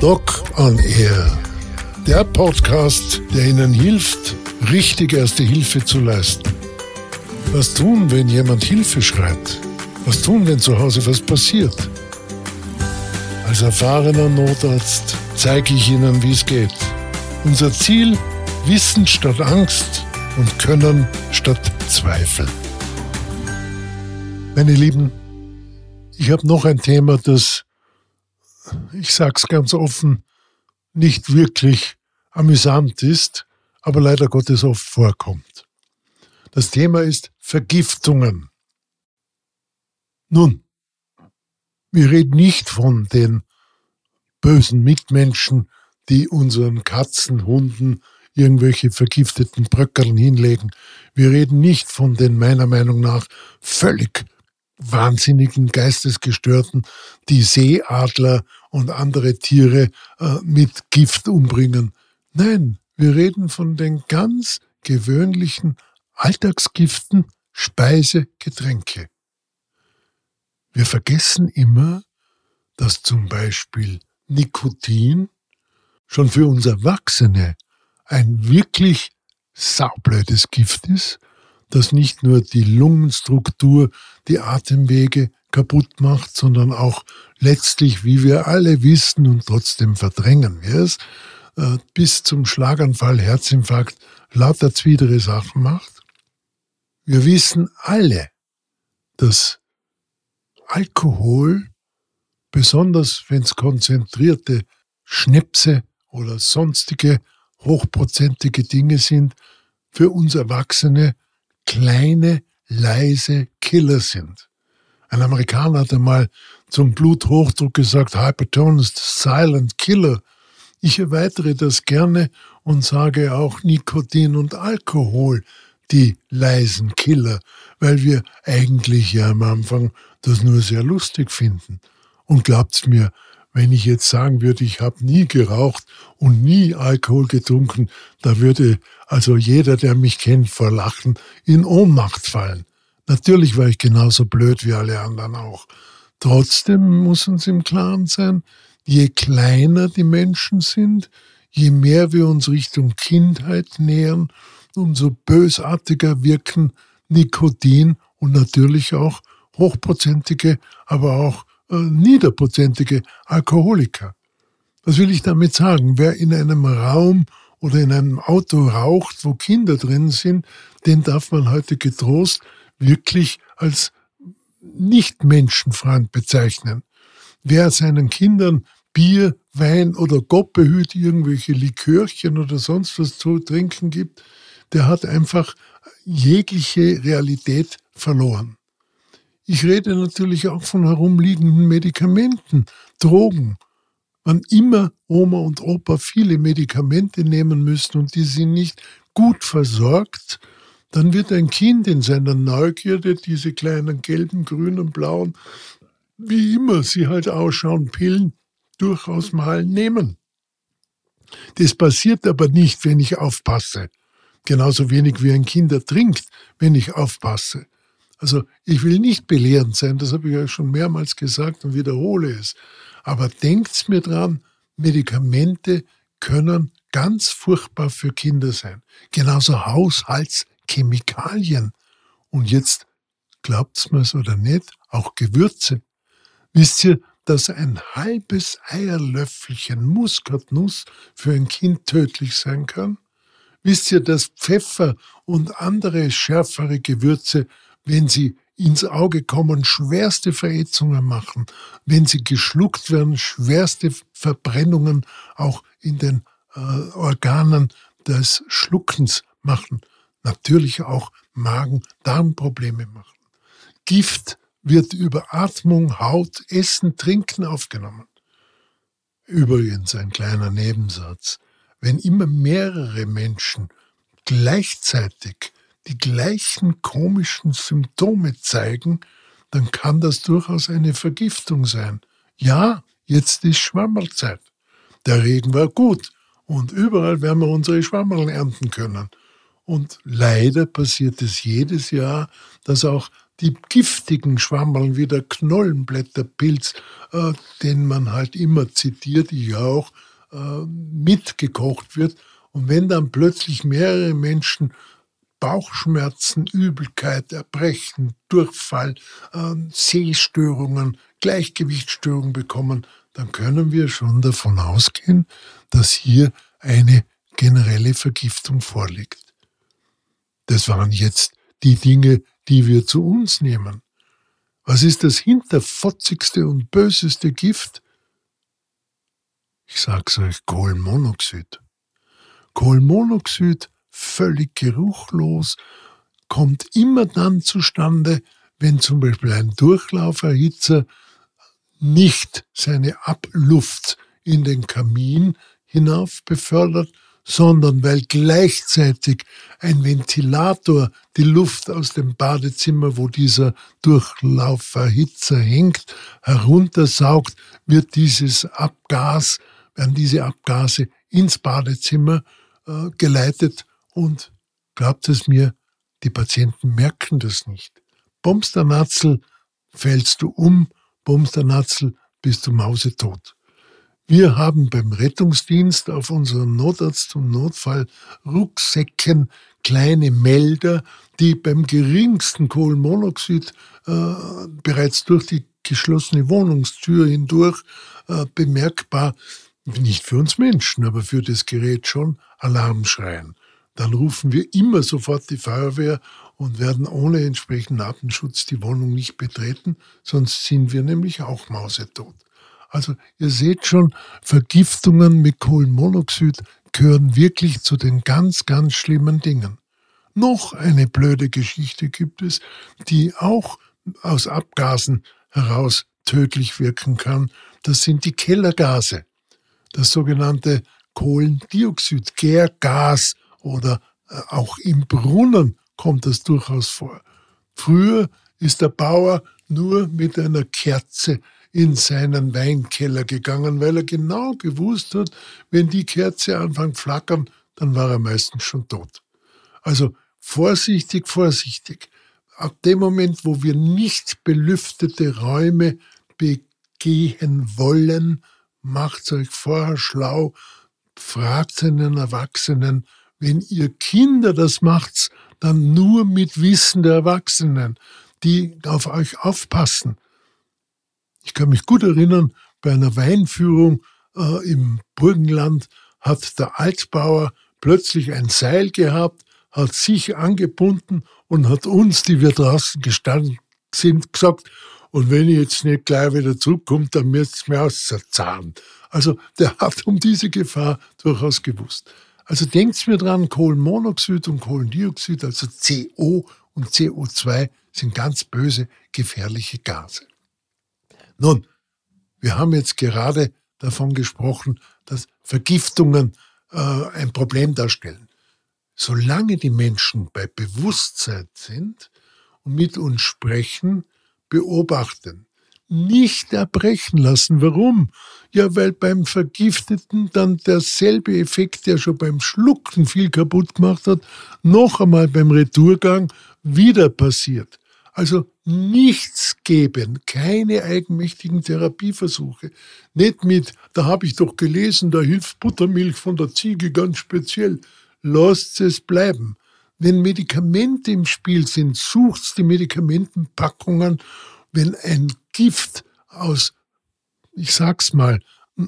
Doc on Air. Der Podcast, der Ihnen hilft, richtig erste Hilfe zu leisten. Was tun, wenn jemand Hilfe schreit? Was tun, wenn zu Hause was passiert? Als erfahrener Notarzt zeige ich Ihnen, wie es geht. Unser Ziel, Wissen statt Angst und Können statt Zweifel. Meine Lieben, ich habe noch ein Thema, das ich sag's ganz offen, nicht wirklich amüsant ist, aber leider Gottes oft vorkommt. Das Thema ist Vergiftungen. Nun, wir reden nicht von den bösen Mitmenschen, die unseren Katzen, Hunden irgendwelche vergifteten Bröckeln hinlegen. Wir reden nicht von den meiner Meinung nach völlig wahnsinnigen Geistesgestörten, die Seeadler und andere Tiere äh, mit Gift umbringen. Nein, wir reden von den ganz gewöhnlichen Alltagsgiften, Speise, Getränke. Wir vergessen immer, dass zum Beispiel Nikotin schon für uns Erwachsene ein wirklich saublödes Gift ist das nicht nur die Lungenstruktur, die Atemwege kaputt macht, sondern auch letztlich, wie wir alle wissen und trotzdem verdrängen wir es, äh, bis zum Schlaganfall, Herzinfarkt, lauter zwiedere Sachen macht. Wir wissen alle, dass Alkohol, besonders wenn es konzentrierte Schnäpse oder sonstige hochprozentige Dinge sind, für uns Erwachsene kleine, leise Killer sind. Ein Amerikaner hat einmal zum Bluthochdruck gesagt, Hypertonus, silent killer. Ich erweitere das gerne und sage auch Nikotin und Alkohol, die leisen Killer, weil wir eigentlich ja am Anfang das nur sehr lustig finden. Und glaubt's mir, wenn ich jetzt sagen würde, ich habe nie geraucht und nie Alkohol getrunken, da würde also jeder, der mich kennt, vor Lachen in Ohnmacht fallen. Natürlich war ich genauso blöd wie alle anderen auch. Trotzdem muss uns im Klaren sein, je kleiner die Menschen sind, je mehr wir uns Richtung Kindheit nähern, umso bösartiger wirken Nikotin und natürlich auch hochprozentige, aber auch äh, niederprozentige Alkoholiker. Was will ich damit sagen? Wer in einem Raum oder in einem Auto raucht, wo Kinder drin sind, den darf man heute getrost wirklich als nicht Menschenfreund bezeichnen. Wer seinen Kindern Bier, Wein oder Goppehüt, irgendwelche Likörchen oder sonst was zu trinken gibt, der hat einfach jegliche Realität verloren. Ich rede natürlich auch von herumliegenden Medikamenten, Drogen. Wann immer Oma und Opa viele Medikamente nehmen müssen und die sind nicht gut versorgt, dann wird ein Kind in seiner Neugierde diese kleinen gelben, grünen, blauen, wie immer sie halt ausschauen, Pillen durchaus mal nehmen. Das passiert aber nicht, wenn ich aufpasse. Genauso wenig wie ein Kind ertrinkt, wenn ich aufpasse. Also ich will nicht belehrend sein, das habe ich ja schon mehrmals gesagt und wiederhole es. Aber denkt mir dran, Medikamente können ganz furchtbar für Kinder sein. Genauso Haushaltschemikalien. Und jetzt, glaubt's mir's oder nicht, auch Gewürze. Wisst ihr, dass ein halbes Eierlöffelchen Muskatnuss für ein Kind tödlich sein kann? Wisst ihr, dass Pfeffer und andere schärfere Gewürze wenn sie ins Auge kommen, schwerste Verätzungen machen, wenn sie geschluckt werden, schwerste Verbrennungen auch in den äh, Organen des Schluckens machen, natürlich auch Magen-Darm-Probleme machen. Gift wird über Atmung, Haut, Essen, Trinken aufgenommen. Übrigens ein kleiner Nebensatz. Wenn immer mehrere Menschen gleichzeitig die gleichen komischen Symptome zeigen, dann kann das durchaus eine Vergiftung sein. Ja, jetzt ist Schwammerlzeit. Der Regen war gut und überall werden wir unsere Schwammerl ernten können. Und leider passiert es jedes Jahr, dass auch die giftigen Schwammeln wie der Knollenblätterpilz, äh, den man halt immer zitiert, ich auch, äh, mitgekocht wird. Und wenn dann plötzlich mehrere Menschen Bauchschmerzen, Übelkeit, Erbrechen, Durchfall, äh, Sehstörungen, Gleichgewichtsstörungen bekommen, dann können wir schon davon ausgehen, dass hier eine generelle Vergiftung vorliegt. Das waren jetzt die Dinge, die wir zu uns nehmen. Was ist das hinterfotzigste und böseste Gift? Ich sag's euch, Kohlenmonoxid. Kohlenmonoxid, völlig geruchlos, kommt immer dann zustande, wenn zum Beispiel ein Durchlauferhitzer nicht seine Abluft in den Kamin hinauf befördert, sondern weil gleichzeitig ein Ventilator die Luft aus dem Badezimmer, wo dieser Durchlauferhitzer hängt, heruntersaugt, wird dieses Abgas, werden diese Abgase ins Badezimmer äh, geleitet und glaubt es mir, die Patienten merken das nicht. Bombst der Natzel, fällst du um, bombst der Natzel, bist du mausetot. Wir haben beim Rettungsdienst auf unseren Notarzt- und Notfallrucksäcken kleine Melder, die beim geringsten Kohlenmonoxid äh, bereits durch die geschlossene Wohnungstür hindurch äh, bemerkbar, nicht für uns Menschen, aber für das Gerät schon, Alarm schreien. Dann rufen wir immer sofort die Feuerwehr und werden ohne entsprechenden Atemschutz die Wohnung nicht betreten, sonst sind wir nämlich auch mausetot. Also ihr seht schon, Vergiftungen mit Kohlenmonoxid gehören wirklich zu den ganz, ganz schlimmen Dingen. Noch eine blöde Geschichte gibt es, die auch aus Abgasen heraus tödlich wirken kann. Das sind die Kellergase. Das sogenannte Kohlendioxid, Gärgas oder äh, auch im Brunnen kommt das durchaus vor. Früher ist der Bauer nur mit einer Kerze in seinen Weinkeller gegangen, weil er genau gewusst hat, wenn die Kerze anfängt flackern, dann war er meistens schon tot. Also vorsichtig, vorsichtig. Ab dem Moment, wo wir nicht belüftete Räume begehen wollen, macht euch vorher schlau, fragt einen Erwachsenen, wenn ihr Kinder das macht, dann nur mit Wissen der Erwachsenen, die auf euch aufpassen. Ich kann mich gut erinnern, bei einer Weinführung äh, im Burgenland hat der Altbauer plötzlich ein Seil gehabt, hat sich angebunden und hat uns, die wir draußen gestanden sind, gesagt, und wenn ich jetzt nicht gleich wieder zurückkomme, dann müsst ihr mir auszahlen. Also der hat um diese Gefahr durchaus gewusst. Also denkt mir dran, Kohlenmonoxid und Kohlendioxid, also CO und CO2 sind ganz böse, gefährliche Gase. Nun, wir haben jetzt gerade davon gesprochen, dass Vergiftungen äh, ein Problem darstellen. Solange die Menschen bei Bewusstsein sind und mit uns sprechen, beobachten, nicht erbrechen lassen. Warum? Ja, weil beim Vergifteten dann derselbe Effekt, der schon beim Schlucken viel kaputt gemacht hat, noch einmal beim Retourgang wieder passiert. Also nichts geben, keine eigenmächtigen Therapieversuche. Nicht mit, da habe ich doch gelesen, da hilft Buttermilch von der Ziege ganz speziell. Lasst es bleiben. Wenn Medikamente im Spiel sind, sucht die Medikamentenpackungen. Wenn ein Gift aus, ich sag's mal,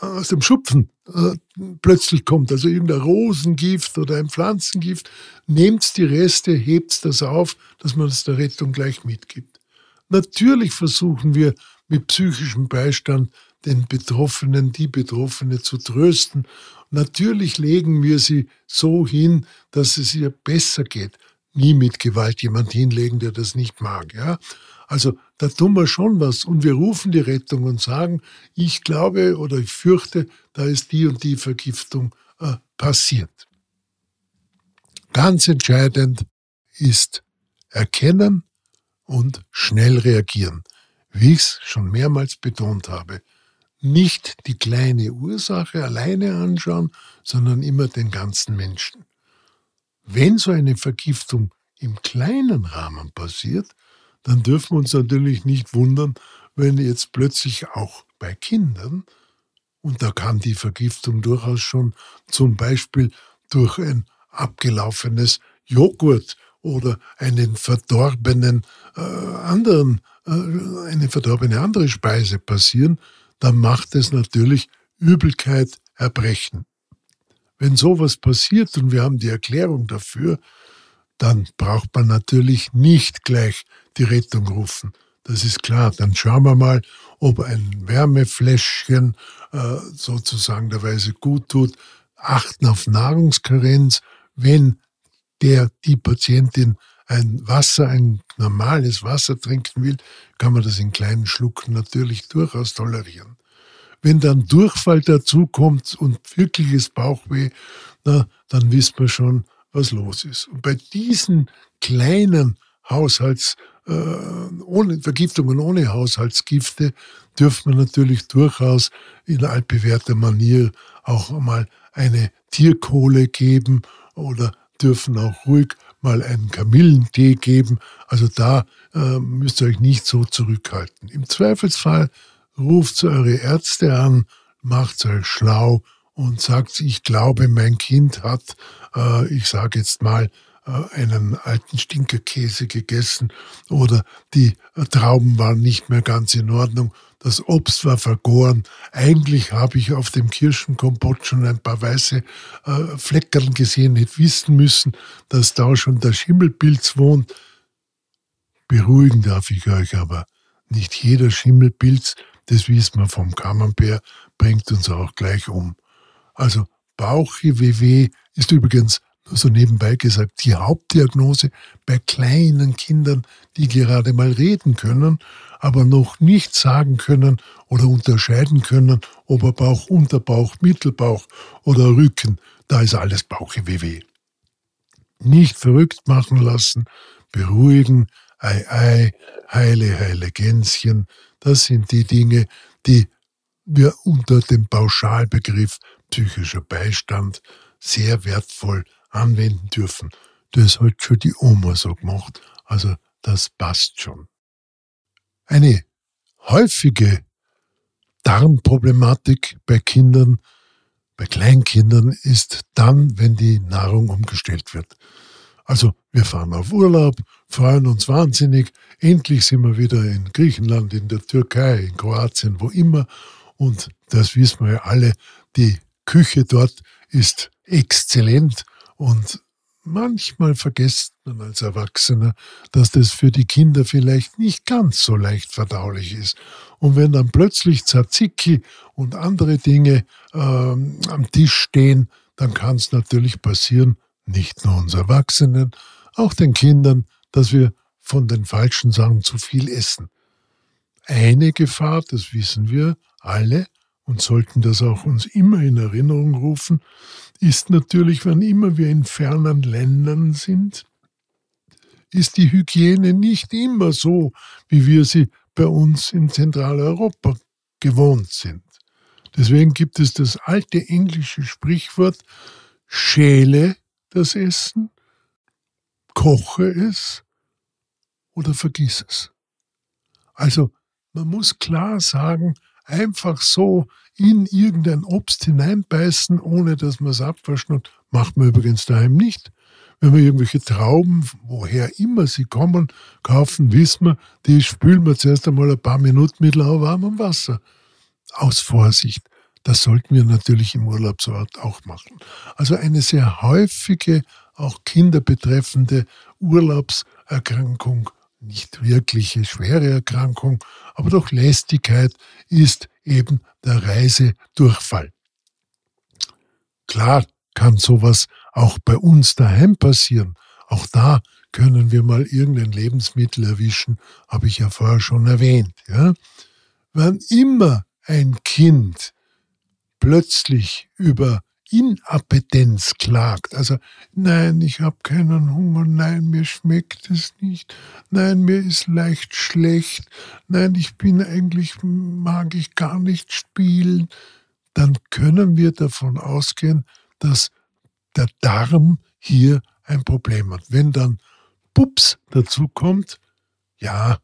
aus dem Schupfen äh, plötzlich kommt, also irgendein Rosengift oder ein Pflanzengift, nehmt die Reste, hebt das auf, dass man es der Rettung gleich mitgibt. Natürlich versuchen wir mit psychischem Beistand den Betroffenen, die Betroffene zu trösten. Natürlich legen wir sie so hin, dass es ihr besser geht. Nie mit Gewalt jemand hinlegen, der das nicht mag. Ja? Also da tun wir schon was und wir rufen die Rettung und sagen, ich glaube oder ich fürchte, da ist die und die Vergiftung äh, passiert. Ganz entscheidend ist erkennen und schnell reagieren. Wie ich es schon mehrmals betont habe, nicht die kleine Ursache alleine anschauen, sondern immer den ganzen Menschen. Wenn so eine Vergiftung im kleinen Rahmen passiert, dann dürfen wir uns natürlich nicht wundern, wenn jetzt plötzlich auch bei Kindern, und da kann die Vergiftung durchaus schon zum Beispiel durch ein abgelaufenes Joghurt oder einen verdorbenen äh, anderen, äh, eine verdorbene andere Speise passieren, dann macht es natürlich Übelkeit, Erbrechen. Wenn sowas passiert und wir haben die Erklärung dafür, dann braucht man natürlich nicht gleich die Rettung rufen. Das ist klar. Dann schauen wir mal, ob ein Wärmefläschchen äh, sozusagen der Weise gut tut. Achten auf Nahrungskarenz. Wenn der, die Patientin ein Wasser, ein normales Wasser trinken will, kann man das in kleinen Schlucken natürlich durchaus tolerieren. Wenn dann Durchfall dazukommt und wirkliches Bauchweh, na, dann wissen wir schon, was los ist. Und bei diesen kleinen Haushalts, äh, ohne, Vergiftungen ohne Haushaltsgifte dürfen wir natürlich durchaus in altbewährter Manier auch mal eine Tierkohle geben oder dürfen auch ruhig mal einen Kamillentee geben. Also da äh, müsst ihr euch nicht so zurückhalten. Im Zweifelsfall ruft eure Ärzte an, macht euch schlau und sagt, ich glaube, mein Kind hat, äh, ich sage jetzt mal, äh, einen alten Stinkerkäse gegessen oder die äh, Trauben waren nicht mehr ganz in Ordnung, das Obst war vergoren. Eigentlich habe ich auf dem Kirschenkompott schon ein paar weiße äh, Fleckern gesehen, hätte wissen müssen, dass da schon der Schimmelpilz wohnt. Beruhigen darf ich euch aber. Nicht jeder Schimmelpilz, das wissen wir vom Camembert, bringt uns auch gleich um. Also Bauchweh ist übrigens nur so nebenbei gesagt die Hauptdiagnose bei kleinen Kindern, die gerade mal reden können, aber noch nicht sagen können oder unterscheiden können, ob er Bauch, Unterbauch, Mittelbauch oder Rücken, da ist alles Bauchweh. Nicht verrückt machen lassen, beruhigen, ei ei, heile, heile Gänschen, das sind die Dinge, die wir unter dem Pauschalbegriff psychischer Beistand sehr wertvoll anwenden dürfen. Das hat schon die Oma so gemacht, also das passt schon. Eine häufige Darmproblematik bei Kindern, bei Kleinkindern ist dann, wenn die Nahrung umgestellt wird. Also wir fahren auf Urlaub, freuen uns wahnsinnig, endlich sind wir wieder in Griechenland, in der Türkei, in Kroatien, wo immer. Und das wissen wir ja alle, die Küche dort ist exzellent und manchmal vergisst man als Erwachsener, dass das für die Kinder vielleicht nicht ganz so leicht verdaulich ist. Und wenn dann plötzlich Tzatziki und andere Dinge ähm, am Tisch stehen, dann kann es natürlich passieren, nicht nur uns Erwachsenen, auch den Kindern, dass wir von den falschen Sachen zu viel essen. Eine Gefahr, das wissen wir alle und sollten das auch uns immer in Erinnerung rufen, ist natürlich, wann immer wir in fernen Ländern sind, ist die Hygiene nicht immer so, wie wir sie bei uns in Zentraleuropa gewohnt sind. Deswegen gibt es das alte englische Sprichwort, schäle das Essen, koche es oder vergiss es. Also man muss klar sagen, einfach so in irgendein Obst hineinbeißen, ohne dass man es abwaschen und macht man übrigens daheim nicht. Wenn wir irgendwelche Trauben, woher immer sie kommen, kaufen, wissen wir, die spülen wir zuerst einmal ein paar Minuten mit lauwarmem Wasser. Aus Vorsicht. Das sollten wir natürlich im Urlaubsort auch machen. Also eine sehr häufige, auch Kinder betreffende Urlaubserkrankung, nicht wirkliche schwere Erkrankung, aber doch Lästigkeit ist eben der Reisedurchfall. Klar kann sowas auch bei uns daheim passieren. Auch da können wir mal irgendein Lebensmittel erwischen, habe ich ja vorher schon erwähnt. Ja? Wann immer ein Kind plötzlich über Inappetenz klagt, also nein, ich habe keinen Hunger, nein, mir schmeckt es nicht, nein, mir ist leicht schlecht, nein, ich bin eigentlich, mag ich gar nicht spielen, dann können wir davon ausgehen, dass der Darm hier ein Problem hat. Wenn dann Pups dazu kommt, Ja,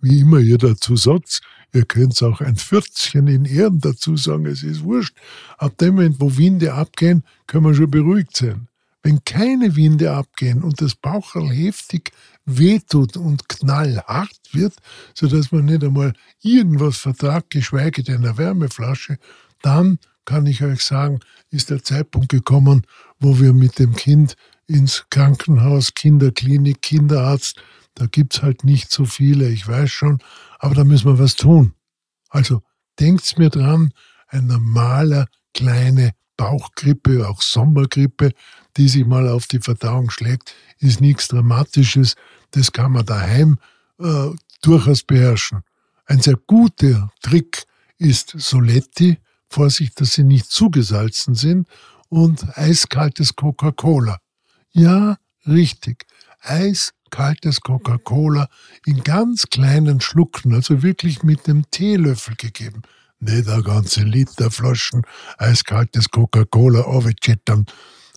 wie immer ihr dazu sagt, ihr könnt auch ein Vierzchen in Ehren dazu sagen, es ist wurscht. Ab dem Moment, wo Winde abgehen, können wir schon beruhigt sein. Wenn keine Winde abgehen und das Baucherl heftig wehtut und knallhart wird, sodass man nicht einmal irgendwas vertragt, geschweige denn eine Wärmeflasche, dann kann ich euch sagen, ist der Zeitpunkt gekommen, wo wir mit dem Kind ins Krankenhaus, Kinderklinik, Kinderarzt, da gibt es halt nicht so viele, ich weiß schon, aber da müssen wir was tun. Also denkt's mir dran, ein normaler kleine Bauchgrippe, auch Sommergrippe, die sich mal auf die Verdauung schlägt, ist nichts Dramatisches. Das kann man daheim äh, durchaus beherrschen. Ein sehr guter Trick ist Soletti. Vorsicht, dass sie nicht zugesalzen sind. Und eiskaltes Coca-Cola. Ja, richtig. Eiskaltes Coca-Cola in ganz kleinen Schlucken, also wirklich mit dem Teelöffel gegeben. Nicht eine ganze Liter Flaschen eiskaltes Coca-Cola aufchettern.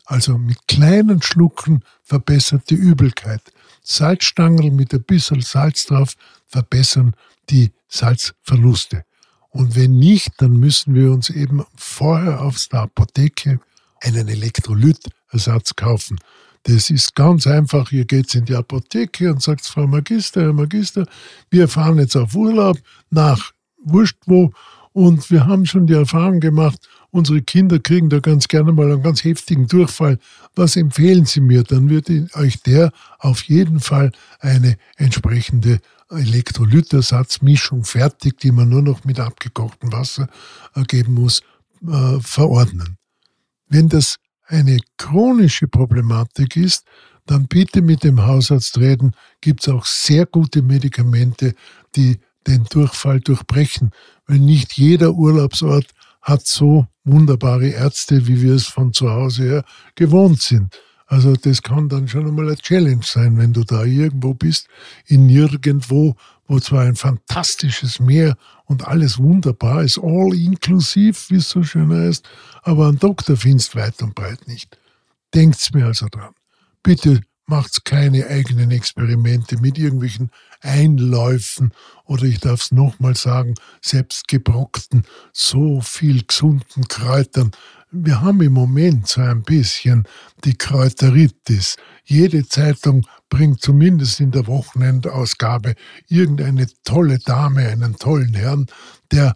Also mit kleinen Schlucken verbessert die Übelkeit. Salzstangen mit ein bisschen Salz drauf verbessern die Salzverluste. Und wenn nicht, dann müssen wir uns eben vorher auf der Apotheke einen Elektrolytersatz kaufen. Das ist ganz einfach. Ihr geht in die Apotheke und sagt, Frau Magister, Herr Magister, wir fahren jetzt auf Urlaub nach wurscht wo und wir haben schon die Erfahrung gemacht, unsere Kinder kriegen da ganz gerne mal einen ganz heftigen Durchfall. Was empfehlen Sie mir? Dann wird euch der auf jeden Fall eine entsprechende Elektrolytersatzmischung fertig, die man nur noch mit abgekochtem Wasser geben muss, äh, verordnen. Wenn das eine chronische Problematik ist, dann bitte mit dem Hausarzt reden. Gibt es auch sehr gute Medikamente, die den Durchfall durchbrechen. Weil nicht jeder Urlaubsort hat so wunderbare Ärzte, wie wir es von zu Hause her gewohnt sind. Also das kann dann schon einmal eine Challenge sein, wenn du da irgendwo bist, in nirgendwo, wo zwar ein fantastisches Meer und alles wunderbar ist, all inklusiv, wie es so schön heißt, aber ein Doktor findest weit und breit nicht. Denkt's mir also dran. Bitte macht's keine eigenen Experimente mit irgendwelchen Einläufen oder ich darf es nochmal sagen, selbstgebrockten, so viel gesunden Kräutern. Wir haben im Moment so ein bisschen die Kräuteritis. Jede Zeitung bringt zumindest in der Wochenendausgabe irgendeine tolle Dame, einen tollen Herrn, der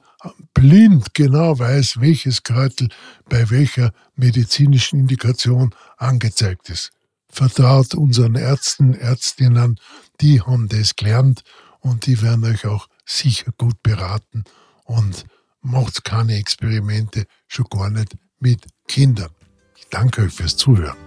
blind genau weiß, welches Kräutel bei welcher medizinischen Indikation angezeigt ist. Vertraut unseren Ärzten, Ärztinnen, die haben das gelernt und die werden euch auch sicher gut beraten und macht keine Experimente, schon gar nicht mit Kindern. Ich danke euch fürs Zuhören.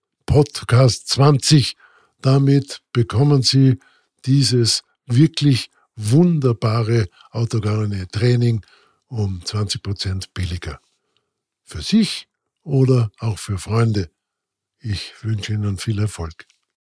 Podcast 20. Damit bekommen Sie dieses wirklich wunderbare autogene Training um 20 Prozent billiger. Für sich oder auch für Freunde. Ich wünsche Ihnen viel Erfolg.